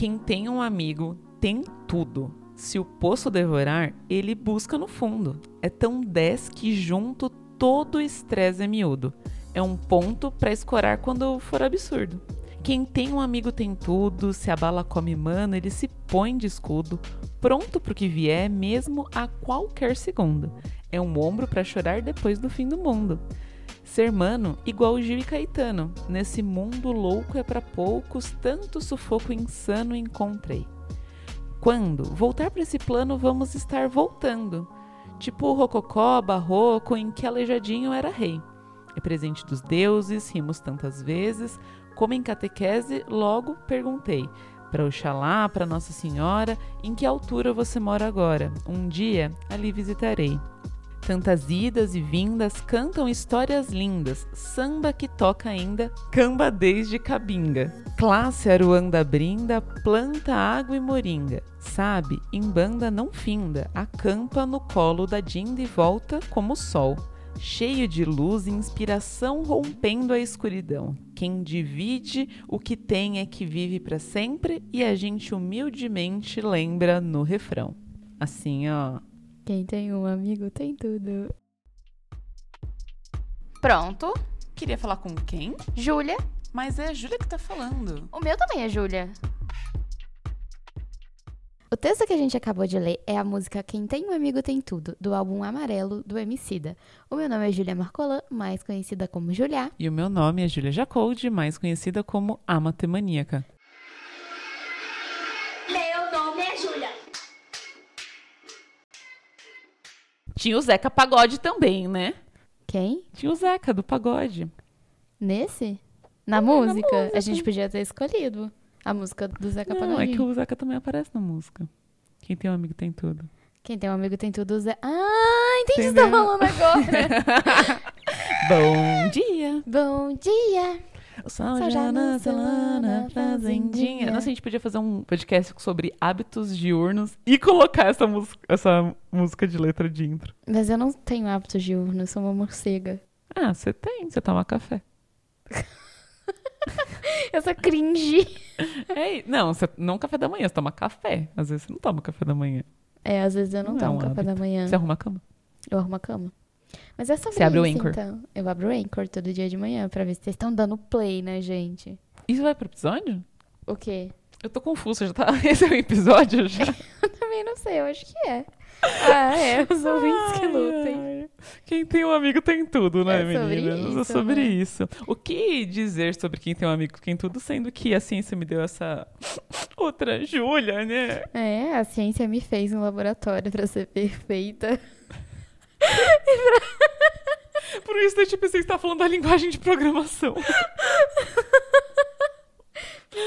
Quem tem um amigo tem tudo. Se o poço devorar, ele busca no fundo. É tão 10 que junto todo estresse é miúdo. É um ponto para escorar quando for absurdo. Quem tem um amigo tem tudo, se a bala come mano, ele se põe de escudo, pronto pro que vier, mesmo a qualquer segundo. É um ombro para chorar depois do fim do mundo. Ser mano, igual Gil e Caetano, nesse mundo louco é para poucos, tanto sufoco insano encontrei. Quando voltar para esse plano, vamos estar voltando. Tipo o rococó, barroco, em que aleijadinho era rei. É presente dos deuses, rimos tantas vezes, como em catequese, logo perguntei para Oxalá, para Nossa Senhora, em que altura você mora agora? Um dia ali visitarei. Tantas idas e vindas cantam histórias lindas, samba que toca ainda, camba desde cabinga. Classe aruanda brinda, planta água e moringa. Sabe, em banda não finda, acampa no colo da dinda e volta como o sol cheio de luz e inspiração rompendo a escuridão. Quem divide o que tem é que vive para sempre e a gente humildemente lembra no refrão. Assim, ó. Quem tem um amigo tem tudo. Pronto. Queria falar com quem? Júlia. Mas é a Júlia que tá falando. O meu também é Júlia. O texto que a gente acabou de ler é a música Quem Tem um Amigo Tem Tudo, do álbum Amarelo, do Emicida. O meu nome é Julia Marcolan, mais conhecida como Julia. E o meu nome é Julia Jacoldi, mais conhecida como A Matemaníaca. Meu nome é Júlia. Tinha o Zeca Pagode também, né? Quem? Tinha o Zeca do Pagode. Nesse? Na, música? A gente podia ter escolhido a música do Zeca Não, Pagodinho. é que o Zeca também aparece na música. Quem tem um amigo tem tudo. Quem tem um amigo tem tudo, o Zé. Ah, entendi o que você tá falando agora. Bom dia! Bom dia. O sol Sol já já nasceu lá nasceu na na fazendinha. Nossa, a gente podia fazer um podcast sobre hábitos diurnos e colocar essa, mus- essa música de letra de intro. Mas eu não tenho hábitos diurnos, sou uma morcega. Ah, você tem, você toma café. Eu sou cringe. É, não, você, não café da manhã, você toma café. Às vezes você não toma café da manhã. É, às vezes eu não, Não é tomo um café da hábito. manhã. Você arruma a cama. Eu arrumo a cama. Mas é sobre Você abre o Anchor. então. Eu abro o Anchor todo dia de manhã pra ver se vocês estão dando play, né, gente? Isso vai pro episódio? O quê? Eu tô confusa, já tá. Esse é o episódio já. Eu também não sei, eu acho que é. Ah, é, os ouvintes que Ai, lutem. ai. Quem tem um amigo tem tudo, né, É sobre meninas? é isso, sobre né? isso. O que dizer sobre quem tem um amigo tem tudo, sendo que a ciência me deu essa outra Júlia, né? É, a ciência me fez um laboratório pra ser perfeita. Por isso, eu tipo, você está falando da linguagem de programação.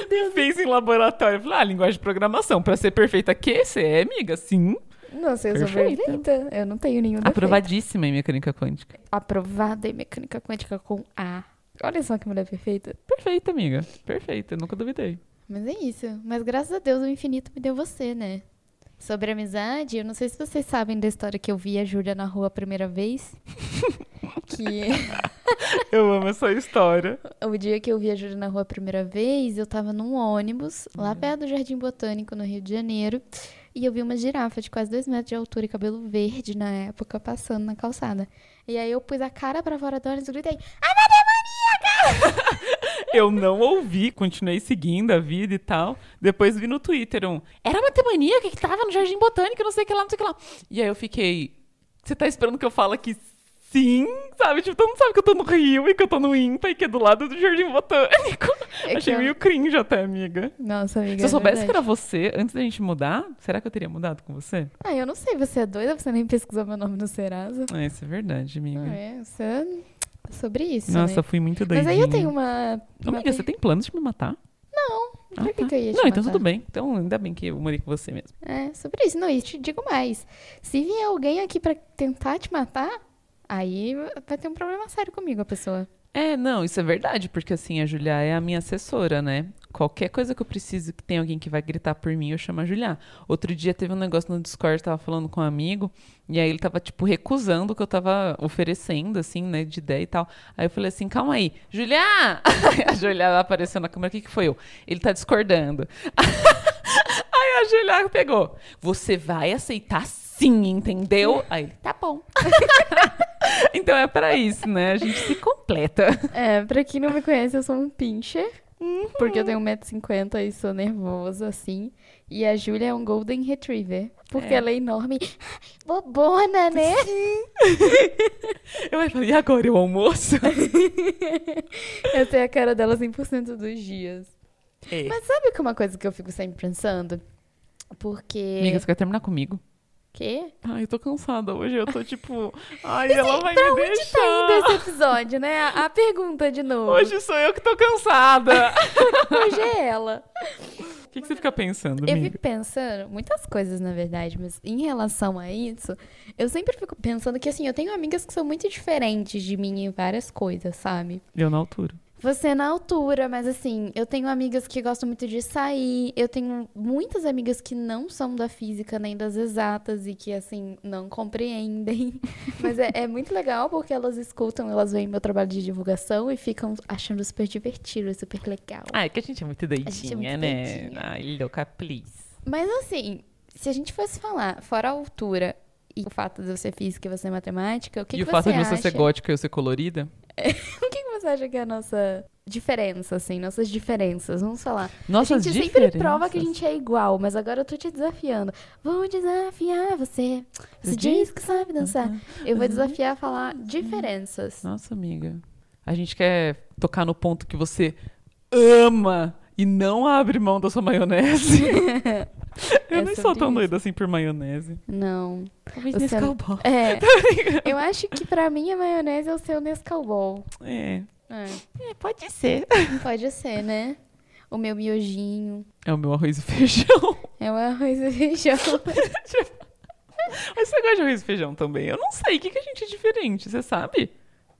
Me fez em laboratório. Eu Falei, ah, linguagem de programação. Pra ser perfeita, que? Você é, amiga? Sim. Nossa, eu sou Perfeita. perfeita. Eu não tenho nenhum defeito. Aprovadíssima em mecânica quântica. Aprovada em mecânica quântica com A. Olha só que mulher perfeita. Perfeita, amiga. Perfeita. Nunca duvidei. Mas é isso. Mas graças a Deus o infinito me deu você, né? Sobre amizade, eu não sei se vocês sabem da história que eu vi a Júlia na rua a primeira vez. que Eu amo essa história. o dia que eu vi a Júlia na rua a primeira vez, eu tava num ônibus Uhum. lá perto do Jardim Botânico, no Rio de Janeiro. E eu vi uma girafa de quase dois metros de altura e cabelo verde na época passando na calçada. E aí eu pus a cara pra fora do ônibus e gritei: Eu não ouvi, continuei seguindo a vida e tal. Depois vi no Twitter um. Era matemaníaca que tava no Jardim Botânico, não sei o que lá, não sei o que lá. E aí eu fiquei. Você tá esperando que eu fale que sim? Sabe? Tipo, todo mundo sabe que eu tô no Rio e que eu tô no IMPA e que é do lado do Jardim Botânico. É Achei eu- meio cringe até, amiga. Nossa, amiga. Se eu é soubesse verdade. que era você, antes da gente mudar, será que eu teria mudado com você? Ah, eu não sei, você é doida? Você nem pesquisou meu nome no Serasa? Ah, isso é verdade, amiga. Ah, é, você é sobre isso, Nossa, né? fui muito Mas doidinha. aí eu tenho uma... Uma Amiga, você tem planos de me matar? Por Ah, que, tá. que eu ia te Não, então matar? tudo bem. Então ainda bem que eu morei com você mesmo. É, sobre isso. Não, e te digo mais. Se vier alguém aqui pra tentar te matar, aí vai ter um problema sério comigo, a pessoa. É, não, isso é verdade, porque assim, a Julia é a minha assessora, né? Qualquer coisa que eu preciso que tem alguém que vai gritar por mim, eu chamo a Julia. Outro dia teve um negócio no Discord, tava falando com um amigo, e aí ele tava, tipo, recusando o que eu tava oferecendo, assim, né, de ideia e tal. Aí eu falei assim, calma aí, Julia! a Julia apareceu na câmera, o que que foi eu? Ele tá discordando. A Julia pegou. Você vai aceitar sim, entendeu? Aí ele, tá bom. então é pra isso, né? A gente se completa. É, pra quem não me conhece, eu sou um pincher. Porque eu tenho 1,50m e sou nervosa, assim. E a Júlia é um Golden Retriever. Porque É. ela é enorme. Bobona, né? Eu vai falar, e agora o almoço? Eu tenho a cara dela 100% dos dias. É. Mas sabe que uma coisa que eu fico sempre pensando? Porque. Amiga, você quer terminar comigo? Quê? Ai, eu tô cansada hoje. Eu tô tipo. Ai, ela vai pra me onde deixar. tá indo esse episódio, né? A, a pergunta de novo. Hoje sou eu que tô cansada. Hoje é ela. O que, que você fica pensando, Eu amiga? fico pensando, muitas coisas na verdade, mas em relação a isso, eu sempre fico pensando que assim, eu tenho amigas que são muito diferentes de mim em várias coisas, sabe? Eu na altura. Você na altura, mas assim, eu tenho amigas que gostam muito de sair, eu tenho muitas amigas que não são da física nem das exatas e que, assim, não compreendem. Mas é, é muito legal porque elas escutam, elas veem meu trabalho de divulgação e ficam achando super divertido, super legal. Ah, é que a gente é muito doidinha, é muito né? doidinha. Ai, louca, please. Mas assim, se a gente fosse falar, fora a altura e o fato de ser física e você matemática, o que, e que o fato você de você acha? ser gótica e eu ser colorida? O que, que você acha que é a nossa diferença, assim, nossas diferenças? Vamos falar. Nossas a gente diferenças. sempre prova que a gente é igual, mas agora eu tô te desafiando. Vou desafiar você. Você diz que sabe dançar. Eu vou desafiar a falar diferenças. Nossa, amiga. A gente quer tocar no ponto que você ama e não abre mão da sua maionese. eu É nem sou tão isso. doida assim por maionese. Não. Talvez nesse não- cowboy. É. eu acho que pra mim a maionese é o seu Nescau Ball. É. É. é, pode ser. Pode ser, né? O meu miojinho. É o meu arroz e feijão. É o arroz e feijão. Mas você gosta de arroz e feijão também? Eu não sei. O que, que a gente é diferente? Você sabe?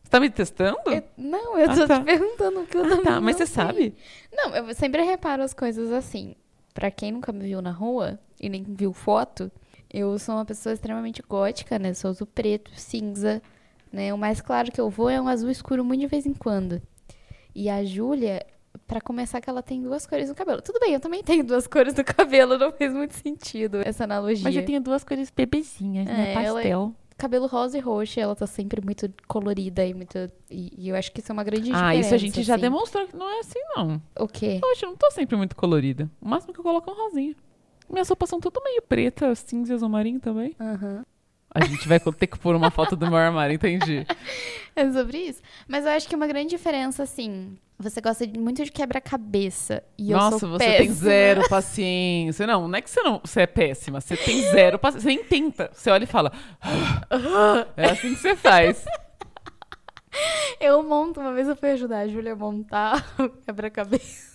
Você tá me testando? Eu- não, eu Ah, tô tá. te perguntando o que eu Ah, também tá. Mas não você sei. sabe? Não, eu sempre reparo as coisas assim. Pra quem nunca me viu na rua e nem viu foto, eu sou uma pessoa extremamente gótica, né? Sou uso preto, cinza, né? O mais claro que eu vou é um azul escuro muito de vez em quando. E a Júlia, pra começar que ela tem duas cores no cabelo. Tudo bem, eu também tenho duas cores no cabelo, não fez muito sentido essa analogia. Mas eu tenho duas cores bebezinhas, né? É, ela é- Pastel. Cabelo rosa e roxo, ela tá sempre muito colorida e muito... E, e eu acho que isso é uma grande diferença. Ah, isso a gente já assim. demonstrou que não é assim, não. O quê? Hoje eu não tô sempre muito colorida. O máximo que eu coloco é um rosinha. Minhas roupas são tudo meio preta, cinza e azul marinho também. Aham. A gente vai ter que pôr uma foto do meu armário, entendi. É sobre isso. Mas eu acho que uma grande diferença, assim. Você gosta muito de quebra-cabeça. E eu Nossa, sou você tem péssima. zero paciência. Não, não é que você não você é péssima, você tem zero paciência. Você nem tenta. Você olha e fala. É assim que você faz. Eu monto, uma vez eu fui ajudar a Júlia a montar o quebra-cabeça.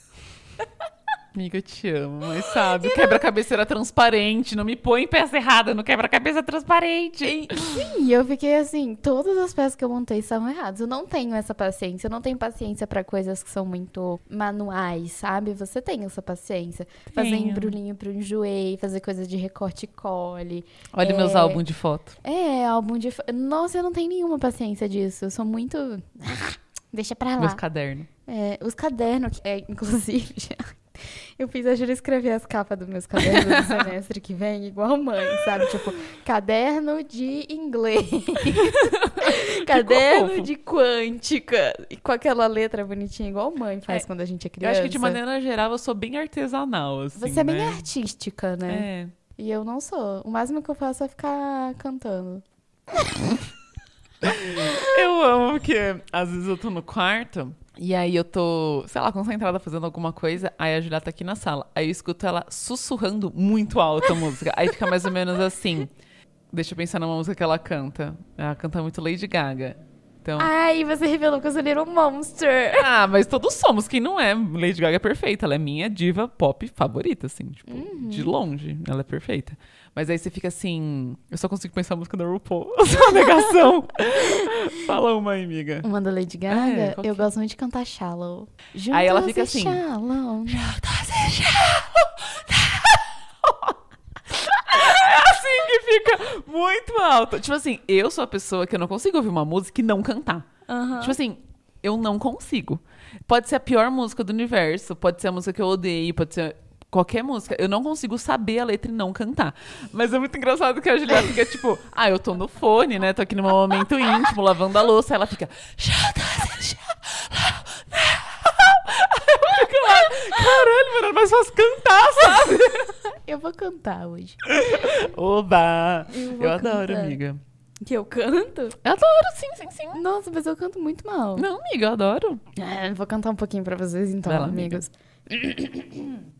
Amiga, eu te amo, mas sabe, o quebra-cabeça era transparente. Não me põe peça errada no quebra-cabeça transparente. E eu fiquei assim, todas as peças que eu montei estavam erradas. Eu não tenho essa paciência. Eu não tenho paciência pra coisas que são muito manuais, sabe? Você tem essa paciência. Fazer Tenho. embrulhinho pro enjoei, fazer coisas de recorte e cole. Olha É. meus álbuns de foto. É, álbum de. fo- Nossa, eu não tenho nenhuma paciência disso. Eu sou muito. Deixa pra lá. Meus cadernos. É, os cadernos, é, inclusive, eu fiz a Júlia escrever as capas dos meus cadernos do semestre que vem, igual mãe, sabe? Tipo, caderno de inglês, caderno de quântica, e com aquela letra bonitinha, igual mãe faz É, quando a gente é Eu criança. acho que de maneira geral eu sou bem artesanal, assim. Você é bem né? artística, né? É. E eu não sou. O máximo que eu faço é ficar cantando. Eu amo porque às vezes eu tô no quarto e aí eu tô, sei lá, concentrada fazendo alguma coisa, aí a Julia tá aqui na sala. Aí eu escuto ela sussurrando muito alto a música. Aí fica mais ou menos assim. Deixa eu pensar numa música que ela canta. Ela canta muito Lady Gaga. Então. Ai, você revelou que eu sou Little Monster. Ah, mas todos somos. Quem não é? Lady Gaga é perfeita. Ela é minha diva pop favorita, assim. Tipo, de longe. Ela é perfeita. Mas aí você fica assim. Eu só consigo pensar a música da RuPaul. Só uma negação. Fala uma aí, amiga. Uma da Lady Gaga, É, eu é? gosto muito de cantar Shallow. Aí ela fica assim. Shallow. É assim que fica muito alto. Tipo assim, eu sou a pessoa que eu não consigo ouvir uma música e não cantar. Tipo assim, eu não consigo. Pode ser a pior música do universo, pode ser a música que eu odeio, pode ser Qualquer música. Eu não consigo saber a letra e não cantar. Mas é muito engraçado que a Julia fica tipo, ah, eu tô no fone, né? Tô aqui no meu momento íntimo, lavando a louça. Aí ela fica. Caralho, mano, mais fácil cantar, sabe? Eu vou cantar hoje. Oba! Eu Eu adoro, amiga. Que eu canto? Eu adoro, sim, sim, sim. Nossa, mas eu canto muito mal. Não, amiga, eu adoro. É, vou cantar um pouquinho pra vocês então, lá, amiga.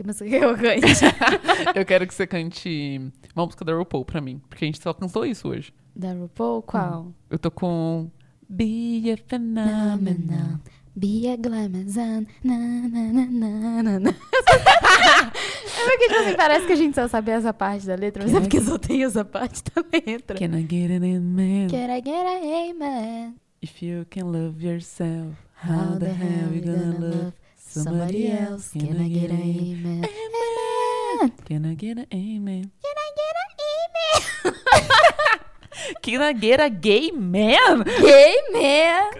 que música que eu cante? Eu quero que você cante uma música da RuPaul pra mim, porque a gente só cantou isso hoje. da RuPaul? Qual? Eu tô com Be a Phenomenon. Be a glamazon. Na, na, na, na, na, na. É porque, tipo assim, parece que a gente só sabe essa parte da letra, mas é porque só tem essa parte da letra. Can I get an amen? Can I get a amen? If you can love yourself, how the hell you gonna love somebody else? Can I get a amen? Amen. Can I get an amen? Can I get a amen? Can I get a gay man? Gay man!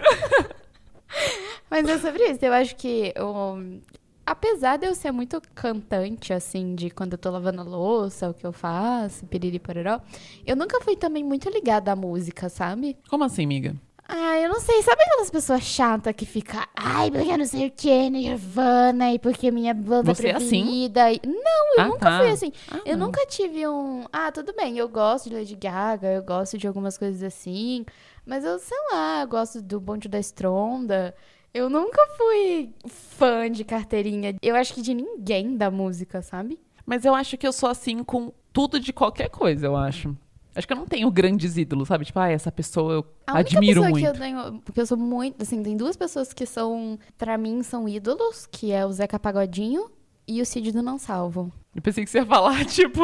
Mas é sobre isso. Eu acho que eu, apesar de eu ser muito cantante, assim, de quando eu tô lavando a louça, o que eu faço, piriri pororó, eu nunca fui também muito ligada à música, sabe? Como assim, amiga? Ah, eu não sei. Sabe aquelas pessoas chatas que ficam, ai, porque eu não sei o que, Nirvana, e porque minha banda Você é assim? preferida. e- Não, eu Ah, nunca tá. fui assim. Ah, Eu não. nunca tive um. Ah, tudo bem, eu gosto de Lady Gaga, eu gosto de algumas coisas assim. Mas eu, sei lá, eu gosto do Bonde da Estronda. Eu nunca fui fã de carteirinha. Eu acho que de ninguém da música, sabe? Mas eu acho que eu sou assim com tudo de qualquer coisa, eu acho. Acho que eu não tenho grandes ídolos, sabe? Tipo, ah, essa pessoa eu A admiro pessoa muito. que eu tenho. Porque eu sou muito. Assim, tem duas pessoas que são. Pra mim, são ídolos, que é o Zeca Pagodinho e o Cid do Não Salvo. Eu pensei que você ia falar, tipo.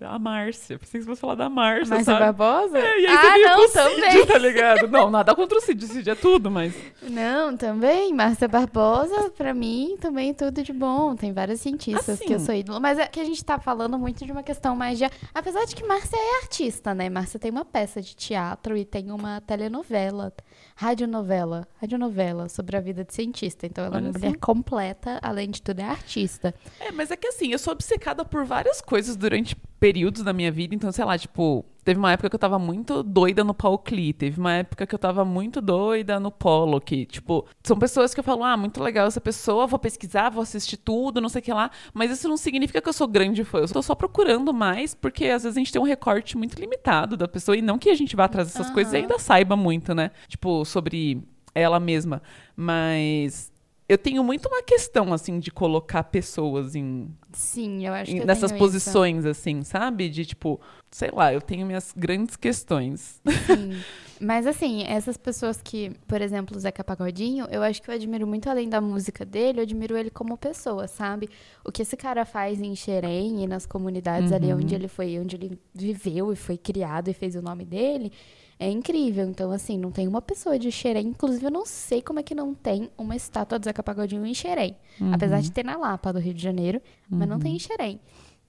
Da Márcia. Pensei que você fosse falar da Márcia, Márcia sabe? Barbosa? É, e aí ah, você não, o Cid, também. tá ligado? Não, nada contra o Cid, Cid é tudo, mas. Não, também. Márcia Barbosa, pra mim, também tudo de bom. Tem várias cientistas Assim. que eu sou ídolo. Mas é que a gente tá falando muito de uma questão mais de. Apesar de que Márcia é artista, né? Márcia tem uma peça de teatro e tem uma telenovela. Radionovela. Radionovela sobre a vida de cientista. Então ela é Olha uma só. mulher completa, além de tudo, é artista. É, mas é que assim, eu sou obcecada por várias coisas durante períodos da minha vida. Então, sei lá, tipo, teve uma época que eu tava muito doida no Paucli. Teve uma época que eu tava muito doida no Polo. Que, tipo, são pessoas que eu falo, ah, muito legal essa pessoa, vou pesquisar, vou assistir tudo, não sei o que lá. Mas isso não significa que eu sou grande fã. Eu tô só procurando mais, porque às vezes a gente tem um recorte muito limitado da pessoa. E não que a gente vá atrás dessas coisas e ainda saiba muito, né? Tipo, sobre ela mesma. Mas. Eu tenho muito uma questão, assim, de colocar pessoas em, Sim, eu acho que eu nessas isso. posições, assim, sabe? De tipo, sei lá, eu tenho minhas grandes questões. Sim. Mas assim, essas pessoas que, por exemplo, o Zeca Pagodinho, eu acho que eu admiro muito além da música dele, eu admiro ele como pessoa, sabe? O que esse cara faz em Xerém e nas comunidades ali Uhum. onde ele foi, onde ele viveu e foi criado e fez o nome dele, é incrível. Então, assim, não tem uma pessoa de Xerém, inclusive eu não sei como é que não tem uma estátua do Zeca Pagodinho em Xerém. Apesar de ter na Lapa do Rio de Janeiro, mas não tem em Xerém.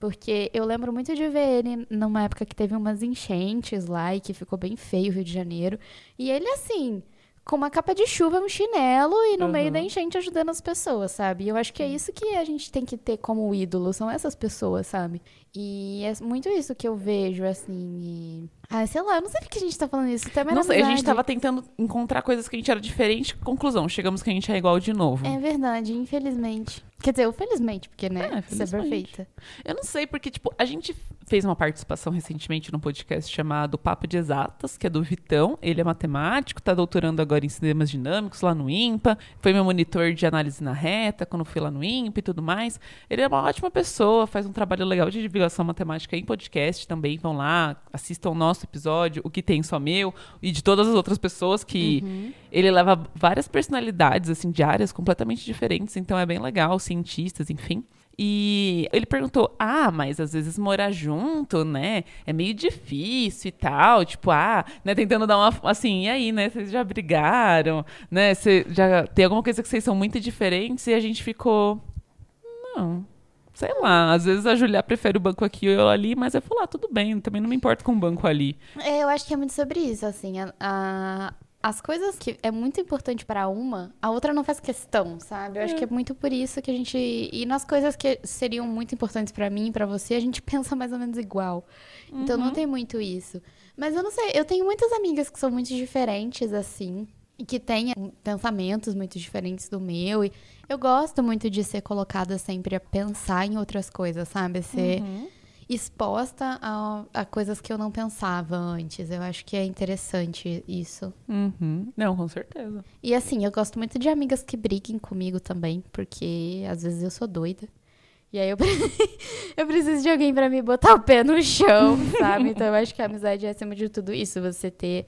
Porque eu lembro muito de ver ele numa época que teve umas enchentes lá e que ficou bem feio o Rio de Janeiro. E ele, assim, com uma capa de chuva, um chinelo e no meio Uhum. da enchente ajudando as pessoas, sabe? E eu acho que é isso que a gente tem que ter como ídolo, são essas pessoas, sabe? E é muito isso que eu vejo, assim. E... Ah, sei lá, eu não sei porque a gente tá falando isso. Também Não na sei, a gente tava tentando encontrar coisas que a gente era diferente. Conclusão, chegamos que a gente é igual de novo. É verdade, infelizmente. Quer dizer, eu felizmente, porque, né? É, Você é perfeita. Eu não sei, porque, tipo, a gente fez uma participação recentemente num podcast chamado Papo de Exatas, que é do Vitão. Ele é matemático, tá doutorando agora em sistemas dinâmicos lá no IMPA. Foi meu monitor de análise na reta quando fui lá no IMPA e tudo mais. Ele é uma ótima pessoa, faz um trabalho legal de divulgação matemática em podcast também. Vão lá, assistam o nosso episódio, o que tem só meu, e de todas as outras pessoas que ele leva várias personalidades, assim, de áreas completamente diferentes. Então é bem legal, cientistas, enfim. E ele perguntou: Ah, mas às vezes morar junto, né? É meio difícil e tal. Tipo, ah, né? Tentando dar uma. Assim, e aí, né? Vocês já brigaram, né? Você já tem alguma coisa que vocês são muito diferentes e a gente ficou. Não. Sei lá, às vezes a Julia prefere o banco aqui ou eu ali, mas eu falo, ah, tudo bem, também não me importo com o banco ali. É, eu acho que é muito sobre isso, assim, a, a- as coisas que é muito importante pra uma, a outra não faz questão, sabe? Eu acho que é muito por isso que a gente e nas coisas que seriam muito importantes pra mim e pra você, a gente pensa mais ou menos igual. Então não tem muito isso. Mas eu não sei, eu tenho muitas amigas que são muito diferentes assim, e que têm pensamentos muito diferentes do meu e eu gosto muito de ser colocada sempre a pensar em outras coisas, sabe? Ser Uhum. exposta a, a coisas que eu não pensava antes. Eu acho que é interessante isso. Uhum. Não, com certeza. E assim, eu gosto muito de amigas que briguem comigo também, porque às vezes eu sou doida. E aí eu, eu preciso de alguém pra me botar o pé no chão, sabe? Então eu acho que a amizade é acima de tudo isso. Você ter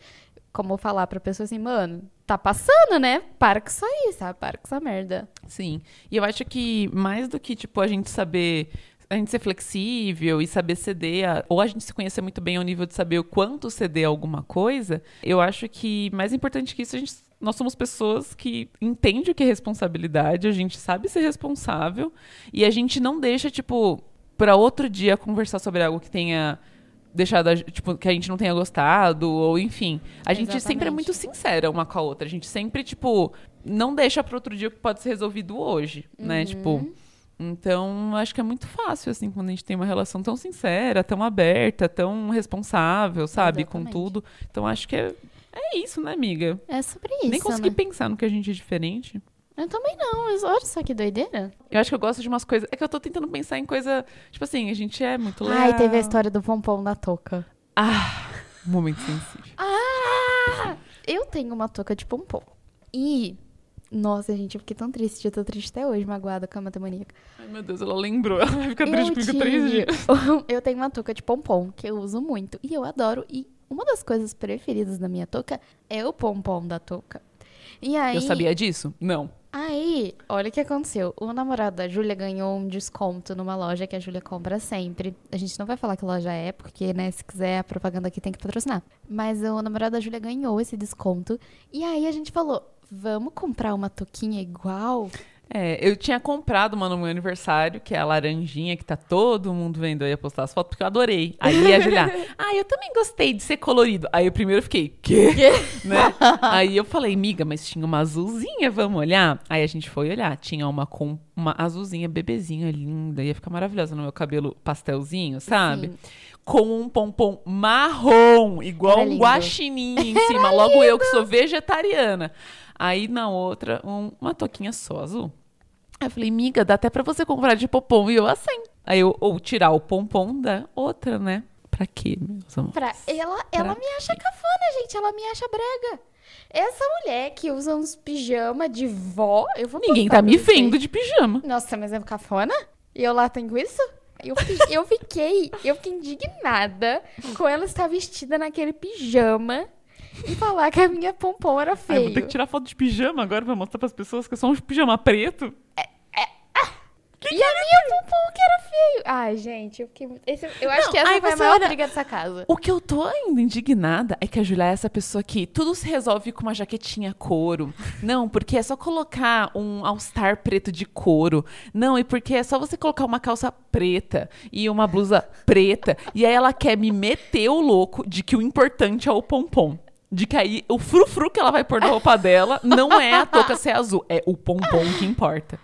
como falar pra pessoa assim, mano, tá passando, né? Para com isso aí, sabe? Para com essa merda. Sim. E eu acho que mais do que, tipo, a gente saber. A gente ser flexível e saber ceder, a- ou a gente se conhecer muito bem ao nível de saber o quanto ceder a alguma coisa, eu acho que mais importante que isso, a gente, nós somos pessoas que entendem o que é responsabilidade, a gente sabe ser responsável e a gente não deixa, tipo, para outro dia conversar sobre algo que tenha deixado, tipo, que a gente não tenha gostado, ou enfim. A gente sempre é muito sincera uma com a outra. A gente sempre, tipo, não deixa para outro dia o que pode ser resolvido hoje, né? Tipo, então acho que é muito fácil, assim, quando a gente tem uma relação tão sincera, tão aberta, tão responsável, sabe? Com Exatamente. tudo. Então acho que é, é isso, né, amiga? É sobre isso. Nem consegui né? pensar no que a gente é diferente. Eu também não, mas olha só que doideira. Eu acho que eu gosto de umas coisas. É que eu tô tentando pensar em coisa. Tipo assim, a gente é muito legal. Ai, teve a história do pompom da touca. Ah, momento sensível. Ah! Eu tenho uma touca de pompom. E. Nossa, gente, eu fiquei tão triste. Eu tô triste até hoje, magoada com a matemaníaca. Ai, meu Deus, ela lembrou. Ela vai ficar triste Eu comigo três dias. Eu tenho uma touca de pompom que eu uso muito. E eu adoro. E uma das coisas preferidas da minha touca é o pompom da touca. E aí. Eu sabia disso? Não. Aí, olha o que aconteceu. O namorado da Júlia ganhou um desconto numa loja que a Júlia compra sempre. A gente não vai falar que loja é, porque, né, se quiser a propaganda aqui tem que patrocinar. Mas o namorado da Júlia ganhou esse desconto. E aí a gente falou: vamos comprar uma touquinha igual? É, eu tinha comprado uma no meu aniversário, que é a laranjinha, que tá todo mundo vendo aí a postar as fotos, porque eu adorei. Aí a Julia, ah, eu também gostei de ser colorido. Aí eu primeiro fiquei, quê? né? Aí eu falei, miga, mas tinha uma azulzinha, vamos olhar? Aí a gente foi olhar, tinha uma com uma azulzinha, bebezinha, linda, ia ficar maravilhosa no meu cabelo pastelzinho, sabe? Sim. Com um pompom marrom, igual um guaxinim em cima. Logo eu que sou vegetariana. Aí na outra, um- uma toquinha só azul. Aí eu falei, miga, dá até pra você comprar de pompom. E eu assim. Aí eu, ou tirar o pompom da outra, né? Pra quê, meus amores? Pra... Ela, ela Pra me acha cafona, gente. Ela me acha brega. Essa mulher que usa uns pijama de vó. Eu vou Ninguém tá me vendo de pijama. Nossa, mas é cafona? E eu lá tenho isso? Eu, eu fiquei, eu fiquei indignada com ela estar vestida naquele pijama e falar que a minha pompom era Ai, vou ter que tirar foto de pijama agora pra mostrar pras pessoas que é só um pijama preto. e a minha pompom que era feio. Ai, gente, eu fiquei. esse- eu acho Não, que essa foi a maior olha- briga dessa casa. O que eu tô ainda indignada é que a Julia é essa pessoa que tudo se resolve com uma jaquetinha couro. Não, porque é só colocar um all-star preto de couro. Não, e porque é só você colocar uma calça preta e uma blusa preta. E aí ela quer me meter o louco de que o importante é o pompom. De que aí o frufru que ela vai pôr na roupa dela não é a touca ser azul, é o pompom que importa.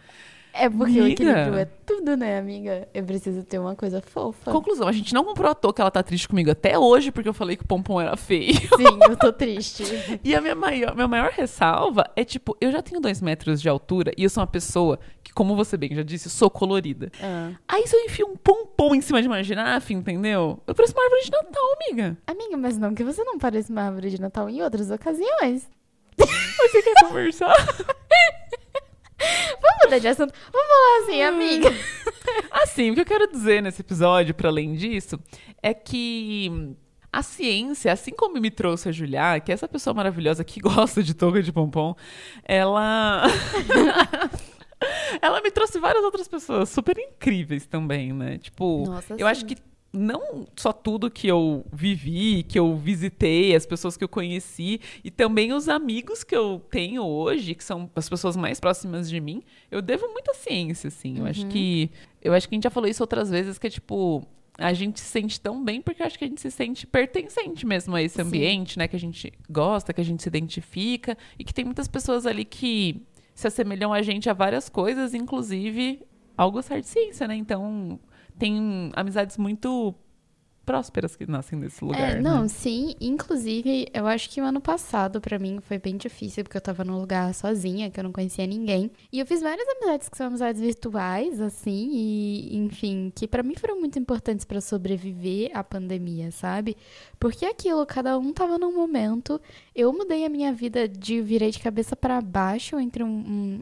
É porque o Amiga. equilíbrio é tudo, né, amiga? Eu preciso ter uma coisa fofa. Conclusão, a gente não comprou a touca, ela tá triste comigo até hoje porque eu falei que o pompom era feio. Sim, eu tô triste. E a minha maior, minha maior ressalva é, tipo, eu já tenho dois metros de altura e eu sou uma pessoa que, como você bem já disse, sou colorida. Ah. Aí se eu enfio um pompom em cima de uma girafa, entendeu? Eu pareço uma árvore de Natal, amiga. Amiga, mas não que você não pareça uma árvore de Natal em outras ocasiões. Você quer conversar? Vamos mudar de assunto. Vamos falar assim, amiga. Assim, o que eu quero dizer nesse episódio, para além disso, é que a ciência, assim como me trouxe a Julia, que é essa pessoa maravilhosa que gosta de touca de pompom, ela. ela me trouxe várias outras pessoas super incríveis também, né? Tipo, Nossa, eu acho sim. que não só tudo que eu vivi, que eu visitei, as pessoas que eu conheci e também os amigos que eu tenho hoje, que são as pessoas mais próximas de mim, eu devo muita ciência, assim. Eu acho que eu acho que a gente já falou isso outras vezes que é tipo a gente se sente tão bem porque eu acho que a gente se sente pertencente mesmo a esse Sim. ambiente, né? Que a gente gosta, que a gente se identifica e que tem muitas pessoas ali que se assemelham a gente a várias coisas, inclusive ao gostar de ciência, né? Então, tem amizades muito prósperas que nascem nesse lugar. É, não, né? sim. Inclusive, eu acho que o ano passado, pra mim, foi bem difícil, porque eu tava num lugar sozinha, que eu não conhecia ninguém. E eu fiz várias amizades que são amizades virtuais, assim, e, enfim, que pra mim foram muito importantes pra sobreviver à pandemia, sabe? Porque aquilo, cada um tava num momento. Eu mudei a minha vida de virei de cabeça pra baixo entre um. um-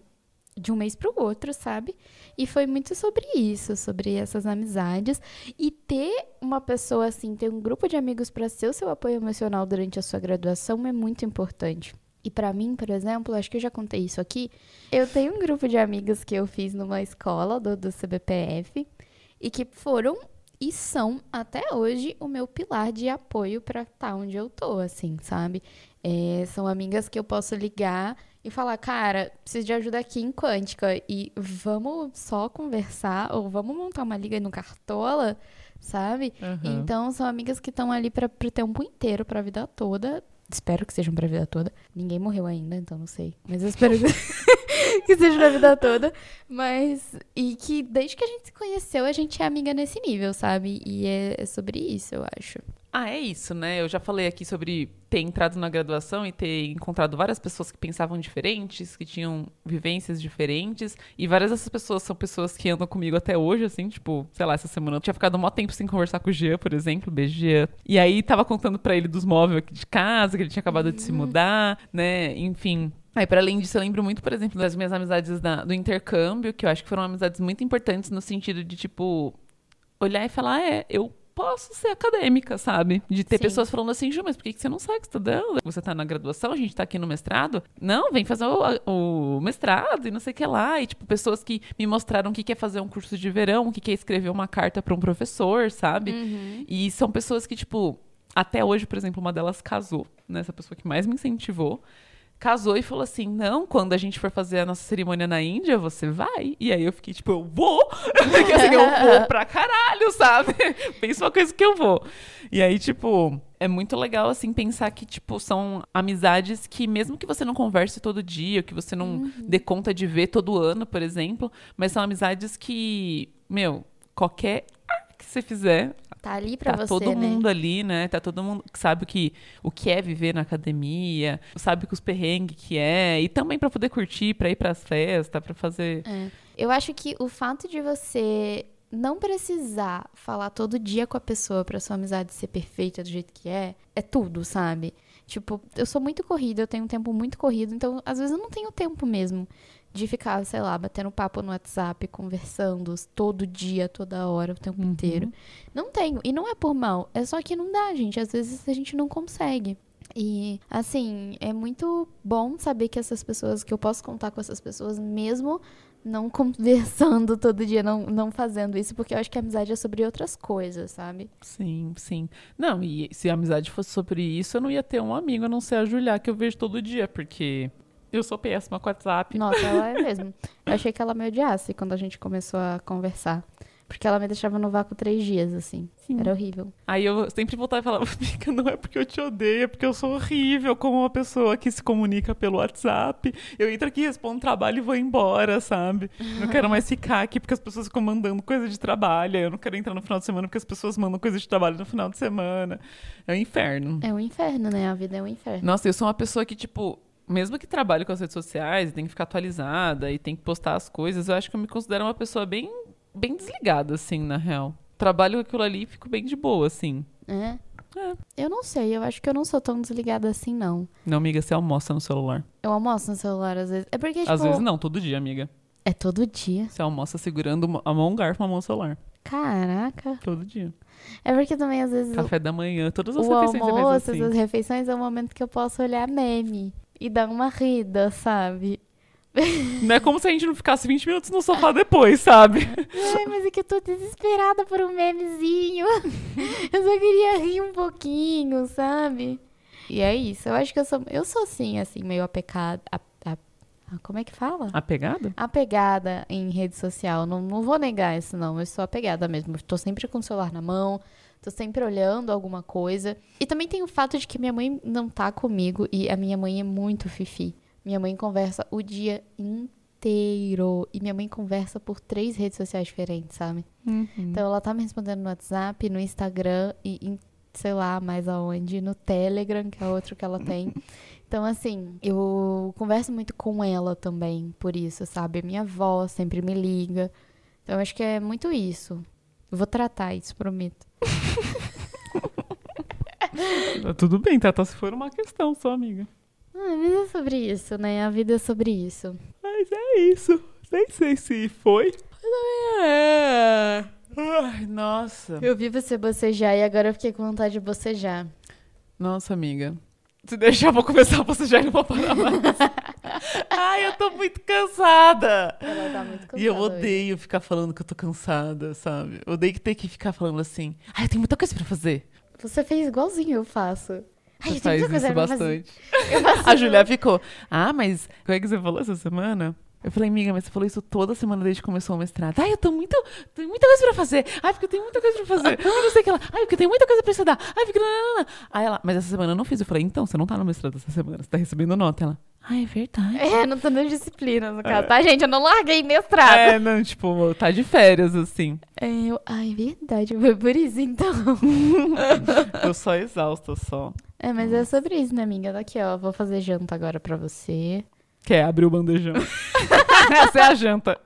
de um mês pro outro, sabe? E foi muito sobre isso, sobre essas amizades. E ter uma pessoa assim, ter um grupo de amigos para ser o seu apoio emocional durante a sua graduação é muito importante. E pra mim, por exemplo, acho que eu já contei isso aqui. Eu tenho um grupo de amigos que eu fiz numa escola do, do CBPF e que foram e são até hoje o meu pilar de apoio pra estar onde eu tô, assim, sabe? É, são amigas que eu posso ligar e falar, cara, preciso de ajuda aqui em Quântica e vamos só conversar ou vamos montar uma liga no Cartola, sabe? Aham. Então, são amigas que estão ali para pro tempo inteiro, pra vida toda. Espero que sejam pra vida toda. Ninguém morreu ainda, então não sei. Mas eu espero que, que seja pra vida toda. Mas. E que desde que a gente se conheceu, a gente é amiga nesse nível, sabe? E é, é sobre isso, eu acho. Ah, é isso, né? Eu já falei aqui sobre ter entrado na graduação e ter encontrado várias pessoas que pensavam diferentes, que tinham vivências diferentes. E várias dessas pessoas são pessoas que andam comigo até hoje, assim, tipo, sei lá, essa semana eu tinha ficado um maior tempo sem conversar com o Jean, por exemplo, beijo Jean. E aí tava contando pra ele dos móveis aqui de casa, que ele tinha acabado de se mudar, né? Enfim. Aí, para além disso, eu lembro muito, por exemplo, das minhas amizades da- do intercâmbio, que eu acho que foram amizades muito importantes no sentido de, tipo, olhar e falar, é, eu posso ser acadêmica, sabe? De ter Sim. pessoas falando assim, Ju, mas por que você não segue estudando? Você tá na graduação, a gente tá aqui no mestrado? Não, vem fazer o, o mestrado e não sei o que lá. E, tipo, pessoas que me mostraram o que é fazer um curso de verão, o que é escrever uma carta para um professor, sabe? E são pessoas que, tipo, até hoje, por exemplo, uma delas casou, né? Essa pessoa que mais me incentivou. Casou e falou assim: Não, quando a gente for fazer a nossa cerimônia na Índia, você vai. E aí eu fiquei tipo: Eu vou! Porque assim, eu vou pra caralho, sabe? Pensa uma coisa que eu vou. E aí, tipo, é muito legal, assim, pensar que, tipo, são amizades que, mesmo que você não converse todo dia, que você não dê conta de ver todo ano, por exemplo, mas são amizades que, meu, qualquer que você fizer, Tá ali pra tá você, todo né? mundo ali, né? Tá todo mundo que sabe o que, o que é viver na academia, sabe que os perrengues que é, e também pra poder curtir, pra ir pras festas, pra fazer. É. Eu acho que o fato de você não precisar falar todo dia com a pessoa pra sua amizade ser perfeita do jeito que é, é tudo, sabe? Tipo, eu sou muito corrida, eu tenho um tempo muito corrido, então às vezes eu não tenho tempo mesmo de ficar, sei lá, batendo papo no WhatsApp, conversando todo dia, toda hora, o tempo inteiro. Não tenho. E não é por mal, é só que não dá, gente. Às vezes a gente não consegue. E, assim, é muito bom saber que essas pessoas, que eu posso contar com essas pessoas mesmo não conversando todo dia, não, não fazendo isso, porque eu acho que a amizade é sobre outras coisas, sabe? Sim, sim. Não, e se a amizade fosse sobre isso, eu não ia ter um amigo, a não ser a Julia, que eu vejo todo dia, porque eu sou péssima com WhatsApp. Nossa, ela é mesmo. Eu achei que ela me odiasse quando a gente começou a conversar. Porque ela me deixava no vácuo três dias, assim. Sim. Era horrível. Aí eu sempre voltava e falava, Mica, não é porque eu te odeio, é porque eu sou horrível como uma pessoa que se comunica pelo WhatsApp. Eu entro aqui, respondo trabalho e vou embora, sabe? Não quero mais ficar aqui porque as pessoas ficam mandando coisa de trabalho. Eu não quero entrar no final de semana porque as pessoas mandam coisa de trabalho no final de semana. É um inferno. É um inferno, né? A vida é um inferno. Nossa, eu sou uma pessoa que, tipo, mesmo que trabalhe com as redes sociais, e tem que ficar atualizada e tem que postar as coisas, eu acho que eu me considero uma pessoa bem, bem desligada, assim, na real. Trabalho com aquilo ali e fico bem de boa, assim. É? É. Eu não sei, eu acho que eu não sou tão desligada assim, não. Não, amiga, você almoça no celular. Eu almoço no celular às vezes. É porque, tipo, Às vezes não, todo dia, amiga. é todo dia. Você almoça segurando a mão, um garfo, uma mão celular. Caraca. Todo dia. É porque também, às vezes, Café da manhã, todas as o refeições almoço, assim. essas refeições, é o momento que eu posso olhar meme e dar uma rida, sabe? Não é como se a gente não ficasse 20 minutos no sofá depois, sabe? Ai, mas é que eu tô desesperada por um memezinho. Eu só queria rir um pouquinho, sabe? E é isso. Eu acho que eu sou, eu sou sim, assim, meio apecada, a- a- Como é que fala? Apegado? apegada em rede social. Não, não vou negar isso, não. Eu sou apegada mesmo. Eu Tô sempre com o celular na mão, tô sempre olhando alguma coisa. E também tem o fato de que minha mãe não tá comigo e a minha mãe é muito fifi. Minha mãe conversa o dia inteiro. E minha mãe conversa por três redes sociais diferentes, sabe? Então ela tá me respondendo no WhatsApp, no Instagram e em, sei lá, mais aonde, no Telegram, que é outro que ela tem. Então, assim, eu converso muito com ela também, por isso, sabe? Minha avó sempre me liga. Então, eu acho que é muito isso. Eu vou tratar isso, prometo. Tá Tudo bem, Tata, se for uma questão só, amiga. Ah, mas é sobre isso, né? A vida é sobre isso. Mas é isso. Nem sei se foi. É. Ai, nossa. Eu vi você bocejar e agora eu fiquei com vontade de bocejar. Nossa, amiga. Se deixar, eu vou começar a bocejar e não vou parar mais. Ai, eu tô muito cansada. Ela tá muito cansada E eu hoje. odeio ficar falando que eu tô cansada, sabe? Eu odeio ter que ficar falando assim. Ai, eu tenho muita coisa pra fazer. Você fez igualzinho eu faço. Ai, tem faz muita coisa pra fazer. bastante. Eu faço A Julia ficou. Ah, mas como é que você falou essa semana? Eu falei, amiga, mas você falou isso toda semana desde que começou o mestrado. Ai, eu tô muito. Tenho muita coisa pra fazer. Ai, porque eu tenho muita coisa pra fazer. Ai, não sei o que lá. Ai, porque eu tenho muita coisa pra estudar. Ai, porque. Aí ela, mas essa semana eu não fiz. Eu falei, então, você não tá no mestrado essa semana. Você tá recebendo nota. Ela, ai, é verdade. É, não tô dando disciplina no caso, tá, gente? Eu não larguei mestrado. É, não, tipo, tá de férias, assim. É, eu... Ai, verdade, foi por isso então. Eu só exausta, só. É, mas é sobre isso, né, amiga? Aqui, ó, vou fazer janta agora pra você. Quer abrir o bandejão. Essa é a janta.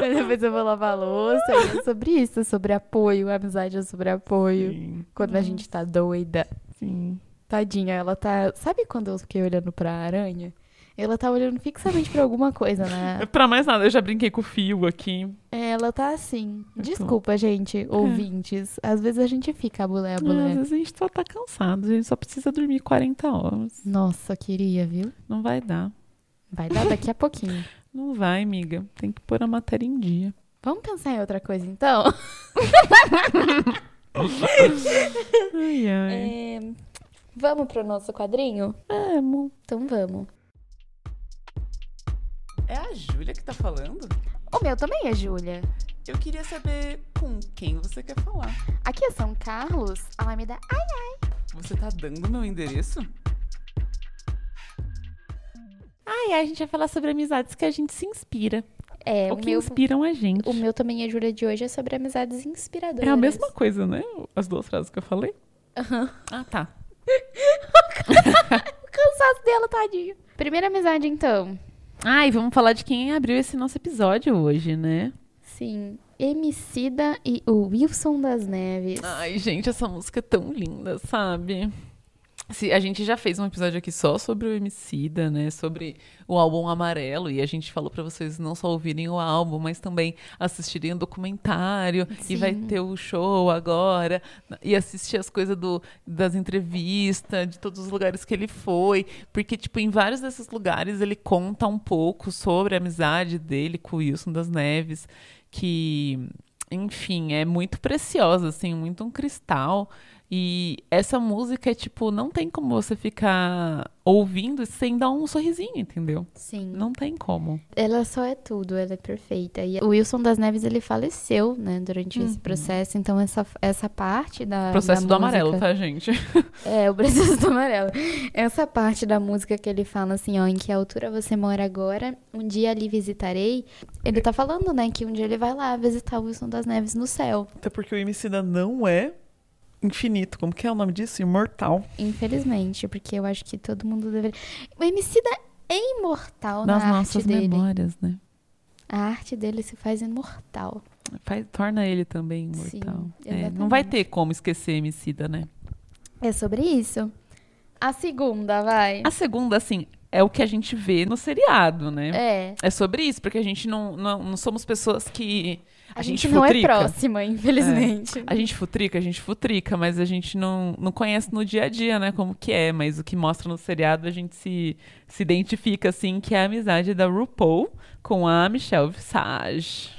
Depois eu vou lavar a louça. E é sobre isso, sobre apoio. A amizade é sobre apoio. Sim, Quando a gente tá doida. sim. Tadinha, ela tá. Sabe quando eu fiquei olhando pra aranha? Ela tá olhando fixamente pra alguma coisa, né? Pra mais nada, eu já brinquei com o fio aqui. É, Ela tá assim. Tô- Desculpa, gente, ouvintes. Às vezes a gente fica bulé, É, às bulé. vezes a gente só tá cansado, a gente só precisa dormir 40 horas. Nossa, queria, viu? Não vai dar. Vai dar daqui a pouquinho. Não vai, amiga. Tem que pôr a matéria em dia. Vamos pensar em outra coisa, então? Ai, ai. É, Vamos pro nosso quadrinho? É, amor. Então vamos. É a Júlia que tá falando? O meu também é Júlia. Eu queria saber com quem você quer falar. Aqui é São Carlos, Alameda. Ai, Você tá dando meu endereço? Ai, ai, a gente vai falar sobre amizades que a gente se inspira. é, ou o que meu, inspiram a gente. o meu também é Júlia de hoje, é sobre amizades inspiradoras. É a mesma coisa, né? As duas frases que eu falei. Aham. Ah, tá. O cansaço dela, tadinho. Primeira amizade, então. Ai, vamos falar de quem abriu esse nosso episódio hoje, né? Sim. Emicida e o Wilson das Neves. Ai, gente, essa música é tão linda, sabe? Se, a gente já fez um episódio aqui só sobre o Emicida, né? Sobre o álbum Amarelo. E a gente falou pra vocês não só ouvirem o álbum, mas também assistirem o documentário. E vai Sim. ter o show agora. E assistir as coisas do, das entrevistas, de todos os lugares que ele foi. Porque, tipo, em vários desses lugares ele conta um pouco sobre a amizade dele com o Wilson das Neves. Que enfim, é muito preciosa, assim, muito um cristal. E essa música é tipo, não tem como você ficar ouvindo sem dar um sorrisinho, entendeu? Sim. Não tem como. Ela só é tudo, ela é perfeita. E o Wilson das Neves, ele faleceu, né, durante esse processo. Então, essa, essa parte da. Processo da do amarelo, música- tá, gente? É, o processo do amarelo. Essa parte da música que ele fala assim, ó, em que altura você mora agora, um dia ali visitarei. Ele tá falando, né, que um dia ele vai lá visitar o Wilson das Neves no céu. Até porque o Emicida não é infinito. Como que é o nome disso? Imortal. Infelizmente, porque eu acho que todo mundo deveria. O Emicida é imortal Nas na nossas dele. memórias, né? A arte dele se faz imortal. Faz- torna ele também imortal. Sim, É, não vai ter como esquecer Emicida, né? É sobre isso. A segunda, vai. A segunda, assim, é o que a gente vê no seriado, né? É. É sobre isso, porque a gente não, não, não somos pessoas que. A, gente, não é futrica. próxima, infelizmente. A gente futrica, a gente futrica, mas a gente não, não conhece no dia a dia, né, como que é. Mas o que mostra no seriado, a gente se, se identifica, assim, que é a amizade da RuPaul com a Michelle Visage.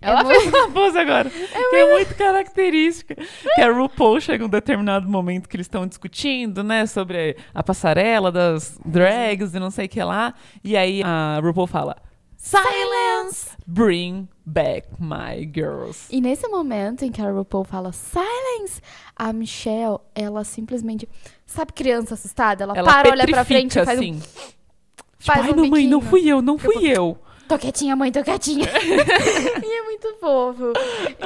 Ela É fez uma pose agora, que é muito característica. Que a RuPaul chega um determinado momento que eles estão discutindo, né, sobre a passarela das drags e não sei o que lá. E aí a RuPaul fala: Silence! Bring back my girls. E nesse momento em que a RuPaul fala silence, a Michelle, ela simplesmente. Sabe criança assustada? Ela, Ela para, olha pra frente e faz assim. um. Tipo, faz ai, um mamãe, não biquinho. fui eu, não fui eu. Tô quietinha, mãe, tô quietinha. e é muito fofo.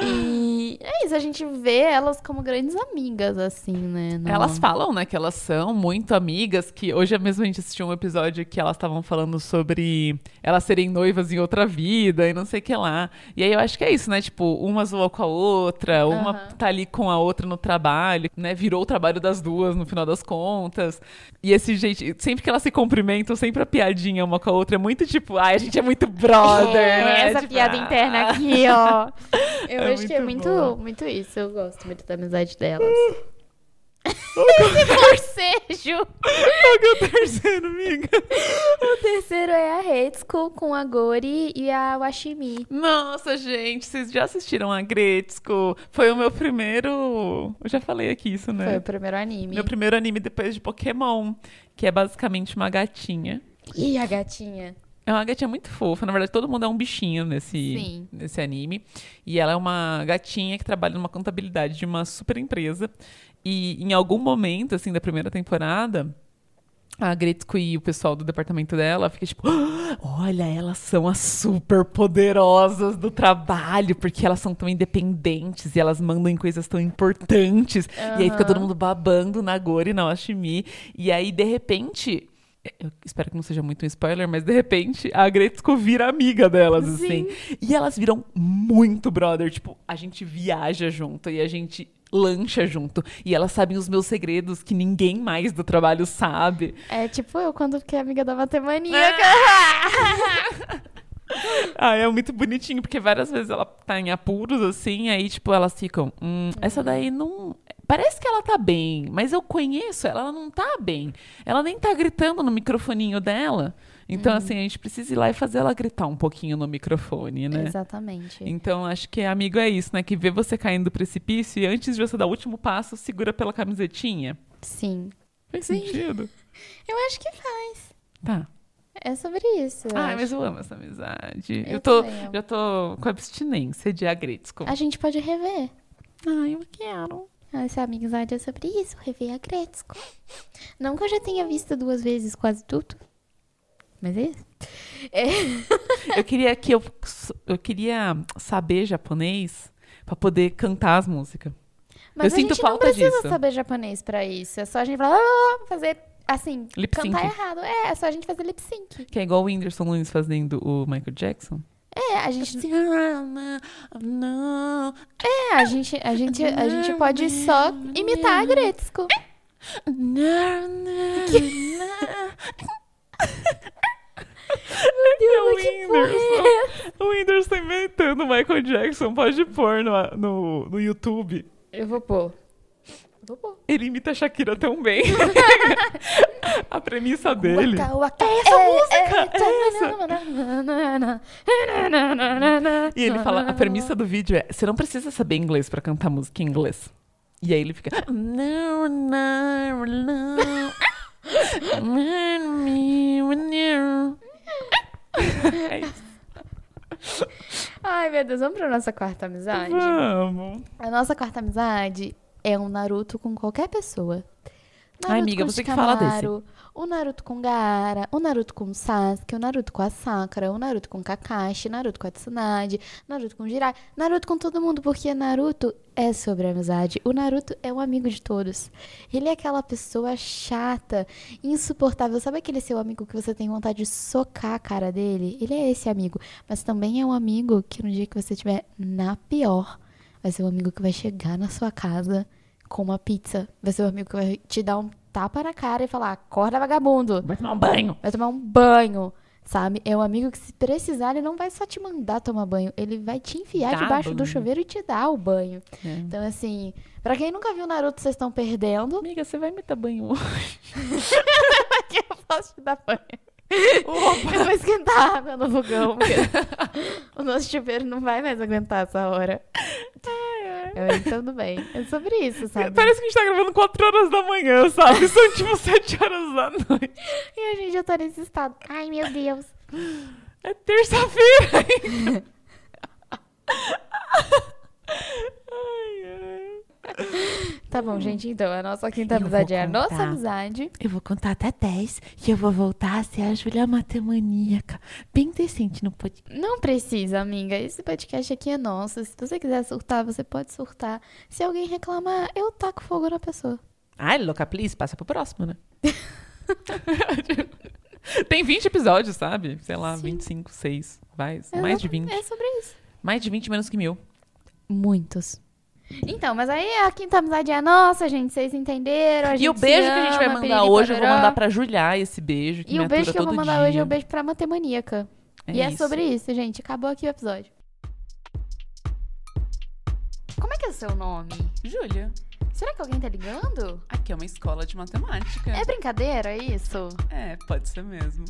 E é isso, a gente vê elas como grandes amigas, assim, né? no- Elas falam, né, que elas são muito amigas, que hoje mesmo a gente assistiu um episódio que elas estavam falando sobre elas serem noivas em outra vida e não sei o que lá. E aí eu acho que é isso, né? Tipo, uma zoou com a outra, uma Aham. tá ali com a outra no trabalho, né? Virou o trabalho das duas no final das contas. E esse jeito, sempre que elas se cumprimentam, sempre a piadinha uma com a outra é muito tipo, ai, a gente é muito brother, É, né? essa Tipo, piada ah. interna aqui, ó. Eu É acho que é muito muito, boa. muito isso. Eu gosto muito da amizade delas. Esse borcejo! Qual que é o terceiro, amiga? O terceiro é a Retsuko com a Gori e a Washimi. Nossa, gente, vocês já assistiram a Gretzko? Foi o meu primeiro. Eu já falei aqui isso, né? Foi o primeiro anime. Meu primeiro anime depois de Pokémon, que é basicamente uma gatinha. E a gatinha? É uma gatinha muito fofa. Na verdade, todo mundo é um bichinho nesse, Sim. nesse anime. E ela é uma gatinha que trabalha numa contabilidade de uma super empresa. E em algum momento, assim, da primeira temporada, a Gretzko e o pessoal do departamento dela fica tipo, "Ah, olha, elas são as super poderosas do trabalho, porque elas são tão independentes e elas mandam em coisas tão importantes. E aí fica todo mundo babando na Gori e na Oshimi. E aí, de repente, eu espero que não seja muito um spoiler, mas de repente a Gretzko vira amiga delas, assim. E elas viram muito brother. Tipo, a gente viaja junto e a gente lancha junto. E elas sabem os meus segredos que ninguém mais do trabalho sabe. É tipo eu quando fiquei amiga da matemaníaca. Ah, é muito bonitinho, porque várias vezes ela tá em apuros, assim, aí, tipo, elas ficam, hum, essa daí não. Parece que ela tá bem, mas eu conheço ela, ela não tá bem. Ela nem tá gritando no microfoninho dela. Então, assim, a gente precisa ir lá e fazer ela gritar um pouquinho no microfone, né? Exatamente. Então, acho que amigo é isso, né? Que vê você caindo do precipício e antes de você dar o último passo, segura pela camisetinha. Sim. Faz Sim. sentido? Eu acho que faz. Tá. É sobre isso. Ai, acho. mas eu amo essa amizade. Eu, Eu tô, também já tô com abstinência de agretzko. A gente pode rever. Ai, eu quero. Essa amizade é sobre isso, rever a Gretzko. Não que eu já tenha visto duas vezes quase tudo. Mas é isso. É. Eu queria que eu, eu queria saber japonês pra poder cantar as músicas. Mas Eu a sinto gente falta não precisa disso. saber japonês pra isso. É só a gente falar, fazer assim, Lip sync. cantar errado. É, é só a gente fazer lip sync. Que é igual o Whindersson Nunes fazendo o Michael Jackson. É, a gente não, não. É, a gente, a gente, a gente pode só imitar a Gretzko. Não, não, Deus, É o Whindersson. O Whindersson inventando o Michael Jackson. Pode pôr no, no, no YouTube. Eu vou pôr. Ele imita a Shakira tão bem. a premissa dele. Waka, waka. É essa música, é E ele fala, a premissa do vídeo é, você não precisa saber inglês pra cantar música em inglês. E aí ele fica, não, não, não. É isso. Ai, meu Deus, vamos pra nossa quarta amizade? Vamos. A nossa quarta amizade é um Naruto com qualquer pessoa. Ai, amiga, você que fala desse. Shikamaru, O Naruto com Gaara, o Naruto com Sasuke, o Naruto com a Sakura, o Naruto com Kakashi, Naruto com a Tsunade, Naruto com Jirai, Naruto com todo mundo, porque Naruto é sobre amizade. O Naruto é um amigo de todos. Ele é aquela pessoa chata, insuportável. Sabe aquele seu amigo que você tem vontade de socar a cara dele? Ele é esse amigo. Mas também é um amigo que no dia que você estiver na pior, vai ser um amigo que vai chegar na sua casa com uma pizza. Vai ser um amigo que vai te dar um tapa na cara e falar: acorda, vagabundo. Vai tomar um banho. Vai tomar um banho. Sabe? É um amigo que, se precisar, ele não vai só te mandar tomar banho. Ele vai te enfiar Dá debaixo do banho. chuveiro e te dar o banho. É. Então, assim, pra quem nunca viu Naruto, vocês estão perdendo. Amiga, você vai me dar banho hoje? eu posso te dar banho. Eu vou esquentar água no fogão, porque o nosso chuveiro não vai mais aguentar essa hora. Eu entendo bem. É sobre isso, sabe? Parece que a gente tá gravando 4 horas da manhã, sabe? São tipo 7 horas da noite. E a gente já tá nesse estado. Ai, meu Deus. É terça-feira ainda. ai, ai. Tá bom, gente. Então, a nossa quinta Eu amizade é a nossa amizade. Eu vou contar até 10 e eu vou voltar a ser a Julia Matemaníaca. Bem decente no podcast. Não precisa, amiga. Esse podcast aqui é nosso. Se você quiser surtar, você pode surtar. Se alguém reclamar, eu taco fogo na pessoa. Ai, louca, please, passa pro próximo, né? Tem 20 episódios, sabe? Sei lá, Sim. 25, 6. Vai, mais de 20. É sobre isso. Mais de 20 menos que mil. Muitos. Então, mas aí a quinta amizade é nossa, gente. Vocês entenderam? A gente E o beijo se que a gente vai ama, mandar hoje, eu vou mandar pra Julia esse beijo. Que E o beijo que eu vou mandar hoje é dia. o beijo pra matemaníaca. É e é isso. sobre isso, gente. Acabou aqui o episódio. Como é que é o seu nome? Júlia, Será que alguém tá ligando? aqui é uma escola de matemática. É brincadeira isso? É, pode ser mesmo.